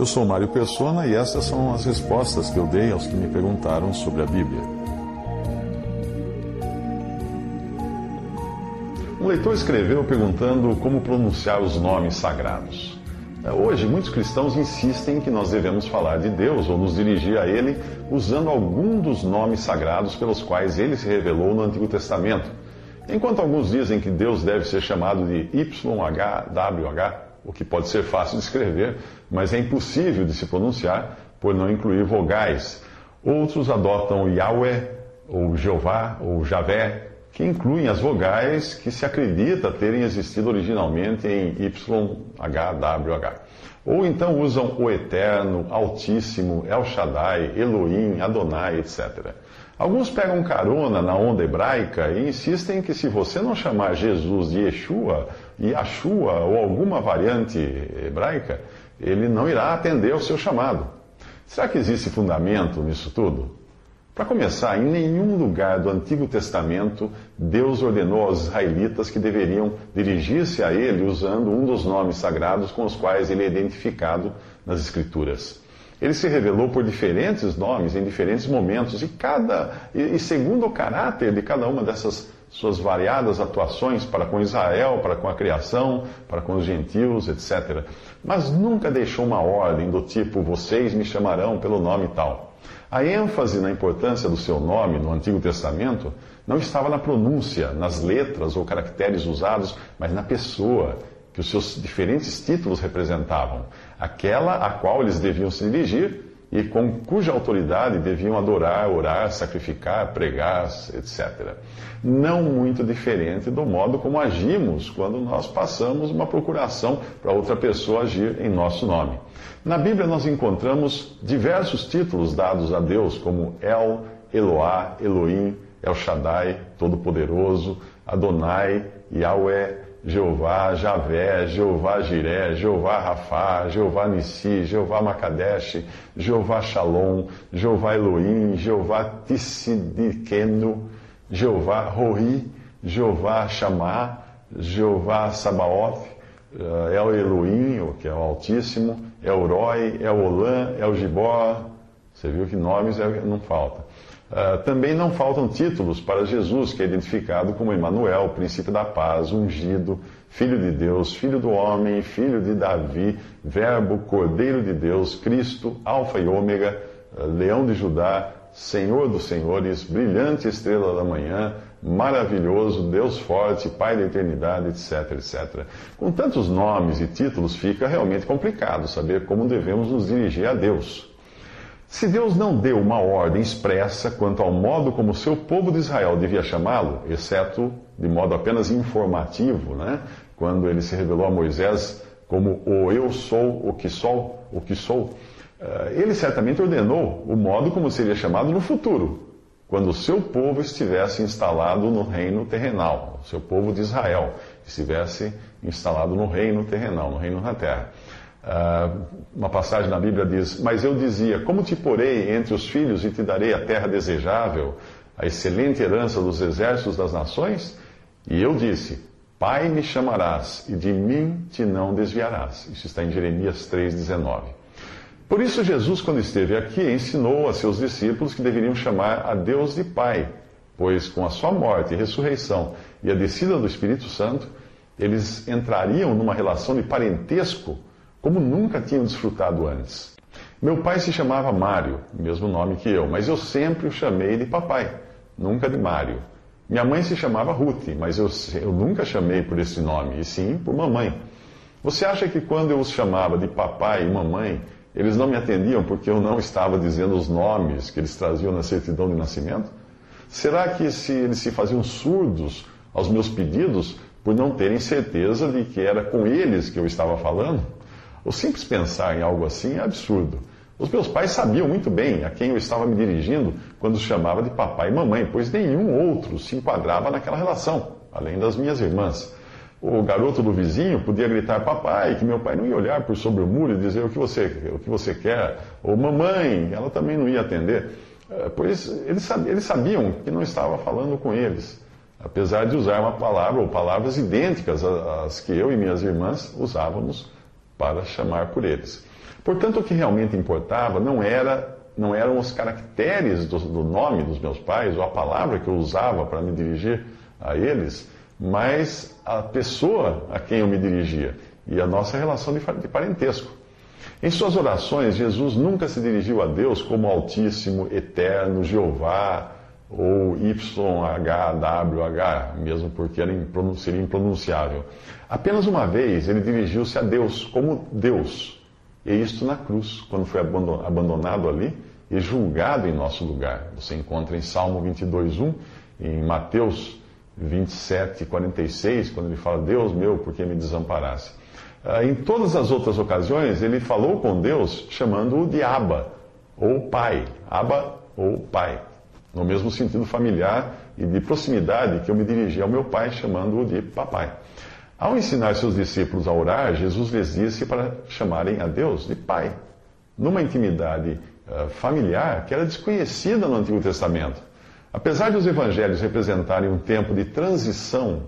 Eu sou Mário Persona e essas são as respostas que eu dei aos que me perguntaram sobre a Bíblia. Um leitor escreveu perguntando como pronunciar os nomes sagrados. Hoje, muitos cristãos insistem que nós devemos falar de Deus ou nos dirigir a Ele usando algum dos nomes sagrados pelos quais Ele se revelou no Antigo Testamento. Enquanto alguns dizem que Deus deve ser chamado de YHWH, o que pode ser fácil de escrever, mas é impossível de se pronunciar por não incluir vogais. Outros adotam Yahweh, ou Jeová, ou Javé, que incluem as vogais que se acredita terem existido originalmente em YHWH. Ou então usam o Eterno, Altíssimo, El Shaddai, Elohim, Adonai, etc. Alguns pegam carona na onda hebraica e insistem que se você não chamar Jesus de Yeshua, Yahshua ou alguma variante hebraica, ele não irá atender ao seu chamado. Será que existe fundamento nisso tudo? Para começar, em nenhum lugar do Antigo Testamento Deus ordenou aos israelitas que deveriam dirigir-se a ele usando um dos nomes sagrados com os quais ele é identificado nas Escrituras. Ele se revelou por diferentes nomes em diferentes momentos e cada e, segundo o caráter de cada uma dessas suas variadas atuações para com Israel, para com a criação, para com os gentios, etc. Mas nunca deixou uma ordem do tipo vocês me chamarão pelo nome tal. A ênfase na importância do seu nome no Antigo Testamento não estava na pronúncia, nas letras ou caracteres usados, mas na pessoa que os seus diferentes títulos representavam, aquela a qual eles deviam se dirigir e com cuja autoridade deviam adorar, orar, sacrificar, pregar, etc. Não muito diferente do modo como agimos quando nós passamos uma procuração para outra pessoa agir em nosso nome. Na Bíblia nós encontramos diversos títulos dados a Deus, como El, Eloá, Elohim, El Shaddai, Todo-Poderoso, Adonai, Yahweh, Jeová, Javé, Jeová Jiré, Jeová Rafá, Jeová Nissi, Jeová Makadesh, Jeová Shalom, Jeová Elohim, Jeová Tissidikenu, Jeová Roi, Jeová Shamá, Jeová Sabaoth, é o Elohim, que é o Altíssimo, é o Roi, é o Olã, é o Gibó. Você viu que nomes é, não falta. Uh, também não faltam títulos para Jesus, que é identificado como Emmanuel, príncipe da paz, ungido, filho de Deus, filho do homem, filho de Davi, verbo, cordeiro de Deus, Cristo, alfa e ômega, uh, leão de Judá, Senhor dos senhores, brilhante estrela da manhã, maravilhoso, Deus forte, Pai da eternidade, etc, etc. Com tantos nomes e títulos, fica realmente complicado saber como devemos nos dirigir a Deus. Se Deus não deu uma ordem expressa quanto ao modo como seu povo de Israel devia chamá-lo, exceto de modo apenas informativo, né? quando ele se revelou a Moisés como o eu sou o que sou, o que sou, eh, ele certamente ordenou o modo como seria chamado no futuro, quando o seu povo estivesse instalado no reino terrenal, o seu povo de Israel estivesse instalado no reino terrenal, no reino na terra. Uh, uma passagem na Bíblia diz: Mas eu dizia, como te porei entre os filhos e te darei a terra desejável, a excelente herança dos exércitos das nações? E eu disse: Pai me chamarás, e de mim te não desviarás. Isso está em Jeremias 3,19. Por isso, Jesus, quando esteve aqui, ensinou a seus discípulos que deveriam chamar a Deus de Pai, pois com a sua morte e ressurreição e a descida do Espírito Santo, eles entrariam numa relação de parentesco como nunca tinham desfrutado antes. Meu pai se chamava Mário, mesmo nome que eu, mas eu sempre o chamei de papai, nunca de Mário. Minha mãe se chamava Ruth, mas eu, eu nunca chamei por esse nome, e sim por mamãe. Você acha que quando eu os chamava de papai e mamãe, eles não me atendiam porque eu não estava dizendo os nomes que eles traziam na certidão de nascimento? Será que se eles se faziam surdos aos meus pedidos por não terem certeza de que era com eles que eu estava falando. O simples pensar em algo assim é absurdo. Os meus pais sabiam muito bem a quem eu estava me dirigindo quando os chamava de papai e mamãe, pois nenhum outro se enquadrava naquela relação, além das minhas irmãs. O garoto do vizinho podia gritar papai, que meu pai não ia olhar por sobre o muro e dizer o que você, o que você quer. Ou mamãe, ela também não ia atender. Eh, pois eles eles sabiam que não estava falando com eles, apesar de usar uma palavra ou palavras idênticas às que eu e minhas irmãs usávamos para chamar por eles. Portanto, o que realmente importava não, era, não eram os caracteres do, do nome dos meus pais ou a palavra que eu usava para me dirigir a eles mas a pessoa a quem eu me dirigia e a nossa relação de parentesco. Em suas orações, Jesus nunca se dirigiu a Deus como Altíssimo, Eterno, Jeová ou YHWH, mesmo porque seria impronunciável. Apenas uma vez ele dirigiu-se a Deus como Deus, e isto na cruz, quando foi abandonado ali e julgado em nosso lugar. Você encontra em Salmo 22:1, em Mateus 27, 46, quando ele fala, Deus meu, por que me desamparasse? Ah, em todas as outras ocasiões, ele falou com Deus chamando-o de Abba, ou Pai. Abba ou Pai. No mesmo sentido familiar e de proximidade que eu me dirigi ao meu pai, chamando-o de Papai. Ao ensinar seus discípulos a orar, Jesus lhes disse para chamarem a Deus de Pai, numa intimidade uh, familiar que era desconhecida no Antigo Testamento. Apesar de os evangelhos representarem um tempo de transição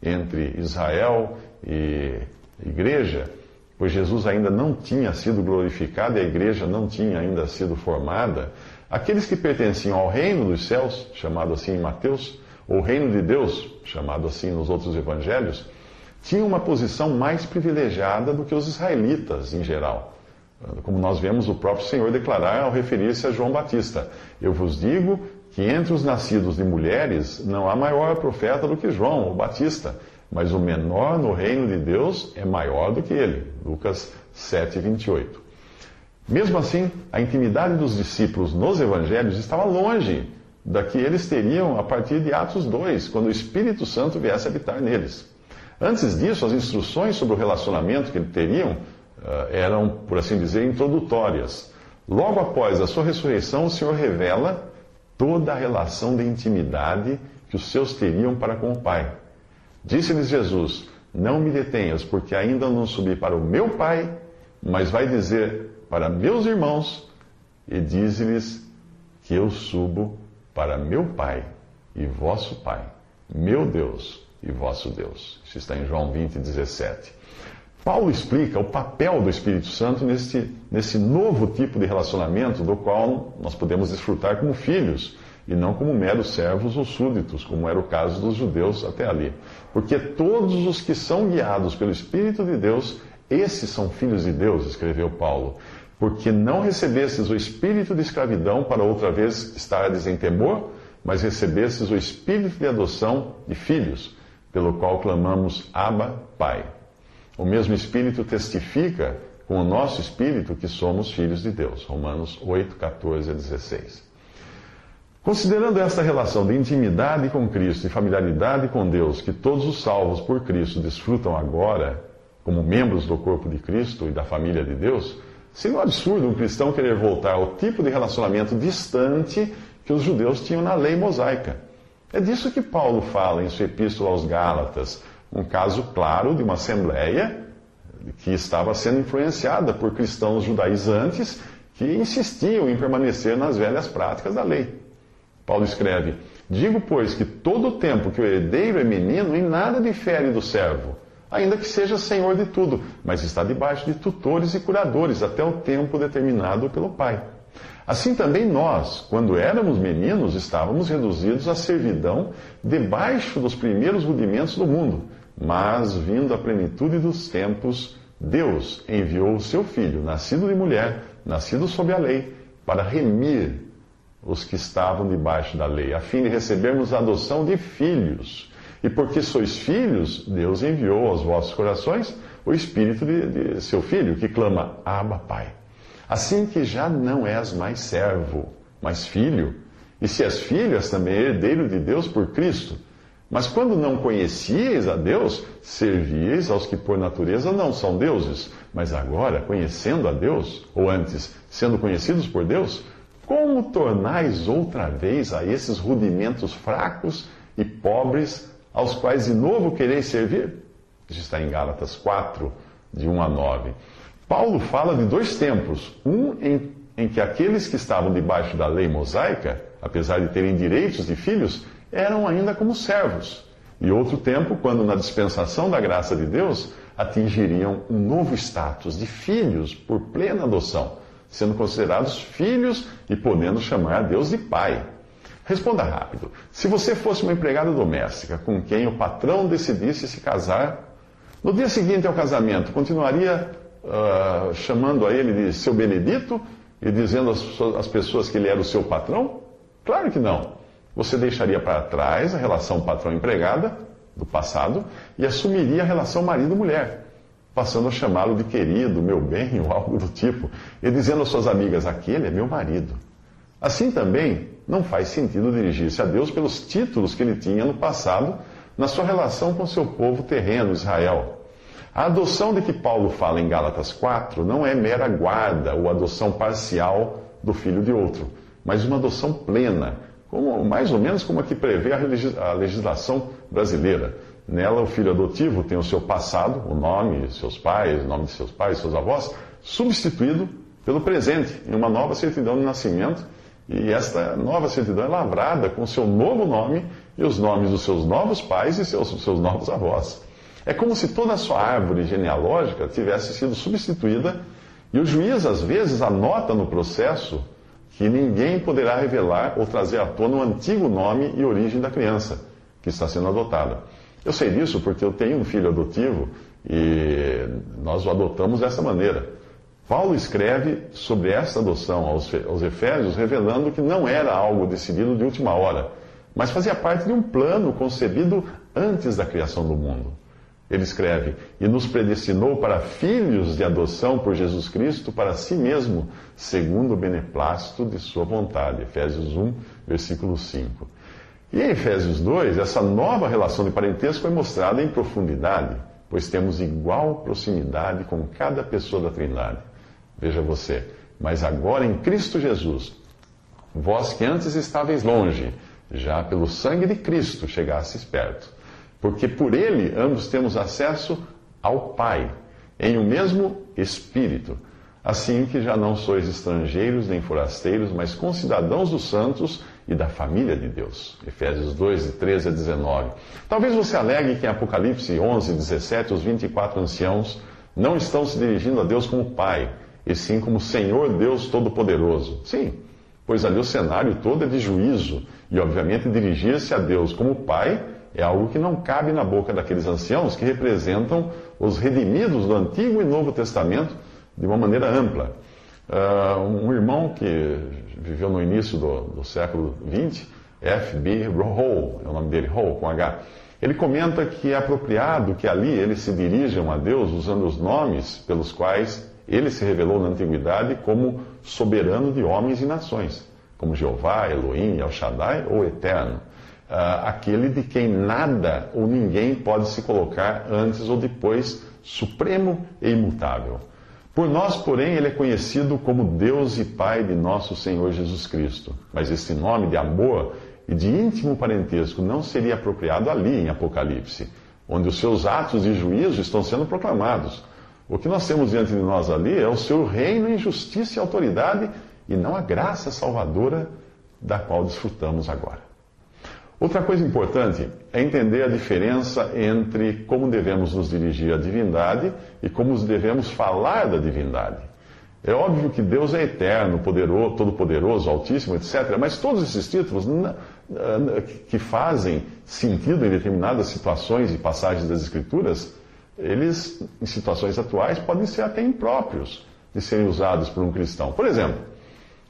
entre Israel e igreja, pois Jesus ainda não tinha sido glorificado e a igreja não tinha ainda sido formada, aqueles que pertenciam ao reino dos céus, chamado assim em Mateus, ou reino de Deus, chamado assim nos outros evangelhos, tinham uma posição mais privilegiada do que os israelitas em geral. Como nós vemos o próprio Senhor declarar ao referir-se a João Batista: Eu vos digo que entre os nascidos de mulheres não há maior profeta do que João, o Batista, mas o menor no reino de Deus é maior do que ele. Lucas 7, 28. Mesmo assim, a intimidade dos discípulos nos evangelhos estava longe da que eles teriam a partir de Atos 2, quando o Espírito Santo viesse habitar neles. Antes disso, as instruções sobre o relacionamento que eles teriam uh, eram, por assim dizer, introdutórias. Logo após a sua ressurreição, o Senhor revela toda a relação de intimidade que os seus teriam para com o Pai. Disse-lhes Jesus: Não me detenhas, porque ainda não subi para o meu Pai, mas vai dizer para meus irmãos, e dize-lhes que eu subo para meu Pai e vosso Pai, meu Deus e vosso Deus. Isso está em João 20, 17. Paulo explica o papel do Espírito Santo nesse, nesse novo tipo de relacionamento do qual nós podemos desfrutar como filhos e não como meros servos ou súditos, como era o caso dos judeus até ali. Porque todos os que são guiados pelo Espírito de Deus, esses são filhos de Deus, escreveu Paulo. Porque não recebestes o espírito de escravidão para outra vez estares em temor, mas recebestes o espírito de adoção de filhos, pelo qual clamamos Abba, Pai. O mesmo Espírito testifica com o nosso espírito que somos filhos de Deus. Romanos 8, 14 a 16. Considerando esta relação de intimidade com Cristo e familiaridade com Deus que todos os salvos por Cristo desfrutam agora, como membros do corpo de Cristo e da família de Deus, seria um absurdo um cristão querer voltar ao tipo de relacionamento distante que os judeus tinham na lei mosaica. É disso que Paulo fala em sua epístola aos Gálatas um caso claro de uma assembleia que estava sendo influenciada por cristãos judaizantes que insistiam em permanecer nas velhas práticas da lei. Paulo escreve: Digo, pois, que todo o tempo que o herdeiro é menino, em nada difere do servo, ainda que seja senhor de tudo, mas está debaixo de tutores e curadores até o tempo determinado pelo pai. Assim também nós, quando éramos meninos, estávamos reduzidos à servidão debaixo dos primeiros rudimentos do mundo. Mas, vindo a plenitude dos tempos, Deus enviou o seu Filho, nascido de mulher, nascido sob a lei, para remir os que estavam debaixo da lei, a fim de recebermos a adoção de filhos. E porque sois filhos, Deus enviou aos vossos corações o Espírito de, de seu Filho, que clama, Abba, Pai. Assim que já não és mais servo, mas filho, e se és filho, és também herdeiro de Deus por Cristo. Mas quando não conhecieis a Deus, servieis aos que por natureza não são deuses. Mas agora, conhecendo a Deus, ou antes, sendo conhecidos por Deus, como tornais outra vez a esses rudimentos fracos e pobres, aos quais de novo quereis servir? Isso está em Gálatas 4, de 1 a 9. Paulo fala de dois tempos. Um em, em que aqueles que estavam debaixo da lei mosaica, apesar de terem direitos de filhos, eram ainda como servos. E outro tempo, quando na dispensação da graça de Deus, atingiriam um novo status de filhos por plena adoção, sendo considerados filhos e podendo chamar a Deus de pai. Responda rápido. Se você fosse uma empregada doméstica com quem o patrão decidisse se casar, no dia seguinte ao casamento, continuaria uh, chamando a ele de seu Benedito e dizendo às, pessoas que ele era o seu patrão? Claro que não. Você deixaria para trás a relação patrão-empregada do passado e assumiria a relação marido-mulher, passando a chamá-lo de querido, meu bem ou algo do tipo, e dizendo às suas amigas: aquele é meu marido. Assim também, não faz sentido dirigir-se a Deus pelos títulos que ele tinha no passado na sua relação com seu povo terreno, Israel. A adoção de que Paulo fala em Gálatas 4 não é mera guarda ou adoção parcial do filho de outro, mas uma adoção plena, como, mais ou menos como a que prevê a legislação brasileira. Nela, o filho adotivo tem o seu passado, o nome, seus pais, o nome de seus pais, seus avós, substituído pelo presente, em uma nova certidão de nascimento, e esta nova certidão é lavrada com o seu novo nome e os nomes dos seus novos pais e seus, seus novos avós. É como se toda a sua árvore genealógica tivesse sido substituída e o juiz, às vezes, anota no processo que ninguém poderá revelar ou trazer à tona o antigo nome e origem da criança que está sendo adotada. Eu sei disso porque eu tenho um filho adotivo e nós o adotamos dessa maneira. Paulo escreve sobre esta adoção aos Efésios, revelando que não era algo decidido de última hora, mas fazia parte de um plano concebido antes da criação do mundo. Ele escreve: E nos predestinou para filhos de adoção por Jesus Cristo para si mesmo, segundo o beneplácito de Sua vontade. Efésios 1, versículo 5. E em Efésios 2, essa nova relação de parentesco é mostrada em profundidade, pois temos igual proximidade com cada pessoa da Trindade. Veja você, mas agora em Cristo Jesus, vós que antes estáveis longe, já pelo sangue de Cristo chegastes perto porque por ele ambos temos acesso ao Pai, em o um mesmo Espírito. Assim que já não sois estrangeiros nem forasteiros, mas concidadãos dos santos e da família de Deus. Efésios 2, de 13 a 19. Talvez você alegue que em Apocalipse 11, 17, os 24 anciãos não estão se dirigindo a Deus como Pai, e sim como Senhor Deus Todo-Poderoso. Sim, pois ali o cenário todo é de juízo, e obviamente dirigir-se a Deus como Pai é algo que não cabe na boca daqueles anciãos que representam os redimidos do Antigo e Novo Testamento de uma maneira ampla. Uh, um irmão que viveu no início do, do século XX, F.B. Hall, é o nome dele, Hall, com H, ele comenta que é apropriado que ali eles se dirijam a Deus usando os nomes pelos quais ele se revelou na antiguidade como soberano de homens e nações, como Jeová, Elohim, El Shaddai ou Eterno uh, aquele de quem nada ou ninguém pode se colocar antes ou depois, supremo e imutável. Por nós, porém, ele é conhecido como Deus e Pai de nosso Senhor Jesus Cristo. Mas esse nome de amor e de íntimo parentesco não seria apropriado ali em Apocalipse, onde os seus atos de juízo estão sendo proclamados. O que nós temos diante de nós ali é o seu reino em justiça e autoridade e não a graça salvadora da qual desfrutamos agora. Outra coisa importante é entender a diferença entre como devemos nos dirigir à divindade e como devemos falar da divindade. É óbvio que Deus é eterno, poderoso, todo-poderoso, altíssimo, etc. Mas todos esses títulos que fazem sentido em determinadas situações e passagens das Escrituras, eles, em situações atuais, podem ser até impróprios de serem usados por um cristão. Por exemplo,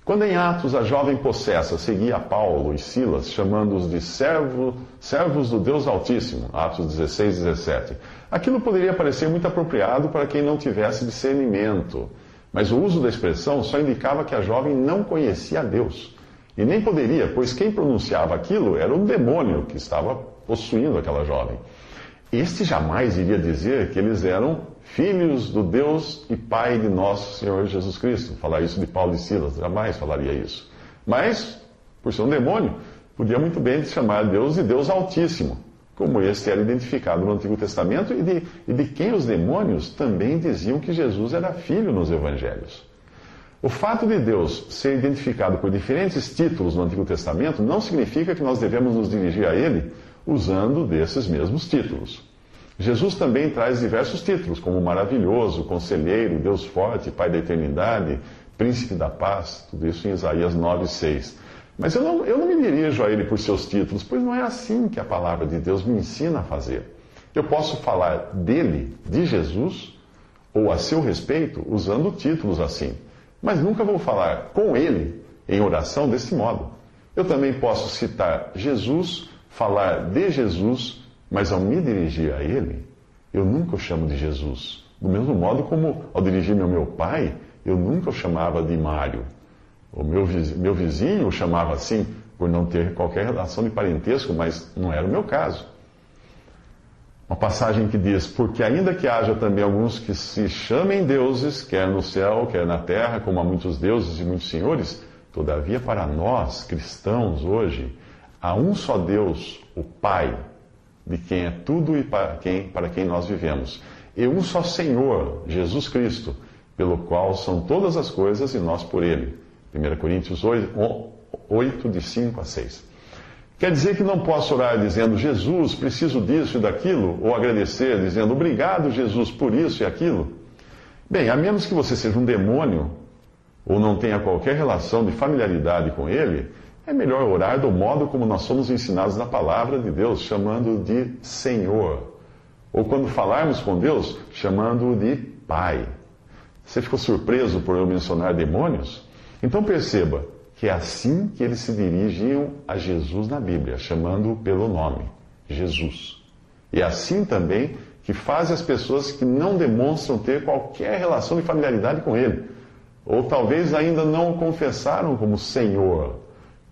quando em Atos a jovem possessa seguia Paulo e Silas, chamando-os de servo, servos do Deus Altíssimo, Atos 16, 17, aquilo poderia parecer muito apropriado para quem não tivesse discernimento, mas o uso da expressão só indicava que a jovem não conhecia Deus. E nem poderia, pois quem pronunciava aquilo era o demônio que estava possuindo aquela jovem. Este jamais iria dizer que eles eram filhos do Deus e Pai de nosso Senhor Jesus Cristo. Falar isso de Paulo e Silas, jamais falaria isso. Mas, por ser um demônio, podia muito bem chamar Deus de Deus Altíssimo, como este era identificado no Antigo Testamento e de, e de quem os demônios também diziam que Jesus era filho nos Evangelhos. O fato de Deus ser identificado por diferentes títulos no Antigo Testamento não significa que nós devemos nos dirigir a Ele usando desses mesmos títulos. Jesus também traz diversos títulos, como maravilhoso, conselheiro, Deus forte, Pai da eternidade, príncipe da paz, tudo isso em Isaías 9, 6. Mas eu não, eu não me dirijo a ele por seus títulos, pois não é assim que a palavra de Deus me ensina a fazer. Eu posso falar dele, de Jesus, ou a seu respeito, usando títulos assim. Mas nunca vou falar com ele em oração desse modo. Eu também posso citar Jesus, falar de Jesus, mas ao me dirigir a ele, eu nunca o chamo de Jesus. Do mesmo modo como ao dirigir-me ao meu pai, eu nunca o chamava de Mário. O meu vizinho, meu vizinho o chamava assim por não ter qualquer relação de parentesco, mas não era o meu caso. Uma passagem que diz: Porque ainda que haja também alguns que se chamem deuses, quer no céu, quer na terra, como há muitos deuses e muitos senhores, todavia para nós, cristãos, hoje, há um só Deus, o Pai, de quem é tudo e para quem, para quem nós vivemos, e um só Senhor, Jesus Cristo, pelo qual são todas as coisas e nós por Ele 1 Coríntios 8, 8, de 5 a 6. Quer dizer que não posso orar dizendo, Jesus, preciso disso e daquilo, ou agradecer dizendo, obrigado, Jesus, por isso e aquilo? Bem, a menos que você seja um demônio, ou não tenha qualquer relação de familiaridade com ele, é melhor orar do modo como nós somos ensinados na palavra de Deus, chamando de Senhor. Ou quando falarmos com Deus, chamando de Pai. Você ficou surpreso por eu mencionar demônios? Então perceba que é assim que eles se dirigiam a Jesus na Bíblia, chamando-o pelo nome, Jesus. E é assim também que fazem as pessoas que não demonstram ter qualquer relação de familiaridade com ele, ou talvez ainda não o confessaram como Senhor,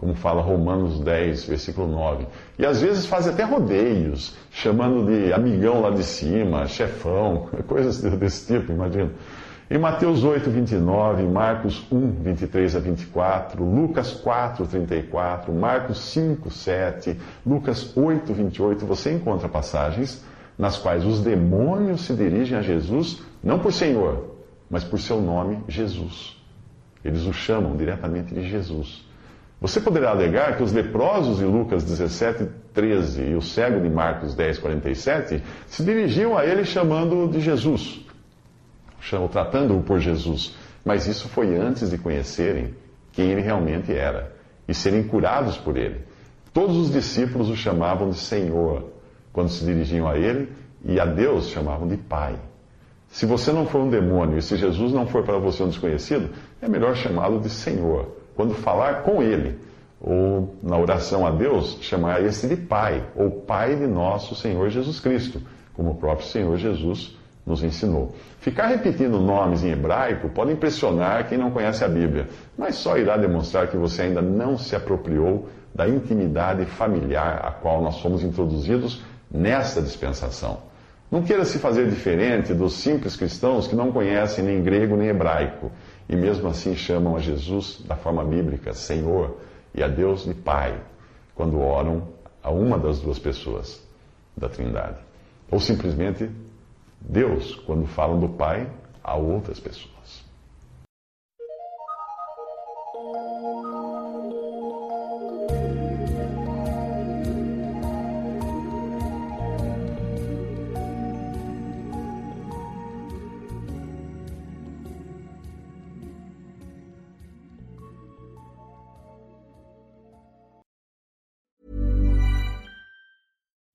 como fala Romanos 10, versículo 9. E às vezes fazem até rodeios, chamando de amigão lá de cima, chefão, coisas desse tipo, imagina. Em Mateus 8, 29, Marcos 1, 23 a 24, Lucas 4, 34, Marcos 5, 7, Lucas 8, 28, você encontra passagens nas quais os demônios se dirigem a Jesus, não por Senhor, mas por seu nome, Jesus. Eles o chamam diretamente de Jesus. Você poderá alegar que os leprosos de Lucas 17, 13 e o cego de Marcos 10, 47 se dirigiam a ele chamando de Jesus tratando-o por Jesus. Mas isso foi antes de conhecerem quem ele realmente era e serem curados por ele. Todos os discípulos o chamavam de Senhor quando se dirigiam a ele e a Deus chamavam de Pai. Se você não for um demônio e se Jesus não for para você um desconhecido, é melhor chamá-lo de Senhor. Quando falar com ele, ou na oração a Deus, chamar esse de Pai, ou Pai de nosso Senhor Jesus Cristo, como o próprio Senhor Jesus nos ensinou. Ficar repetindo nomes em hebraico pode impressionar quem não conhece a Bíblia, mas só irá demonstrar que você ainda não se apropriou da intimidade familiar a qual nós fomos introduzidos nesta dispensação. Não queira se fazer diferente dos simples cristãos que não conhecem nem grego nem hebraico e mesmo assim chamam a Jesus da forma bíblica, Senhor, e a Deus de Pai, quando oram a uma das duas pessoas da Trindade. Ou simplesmente Deus quando falam do Pai a outras pessoas.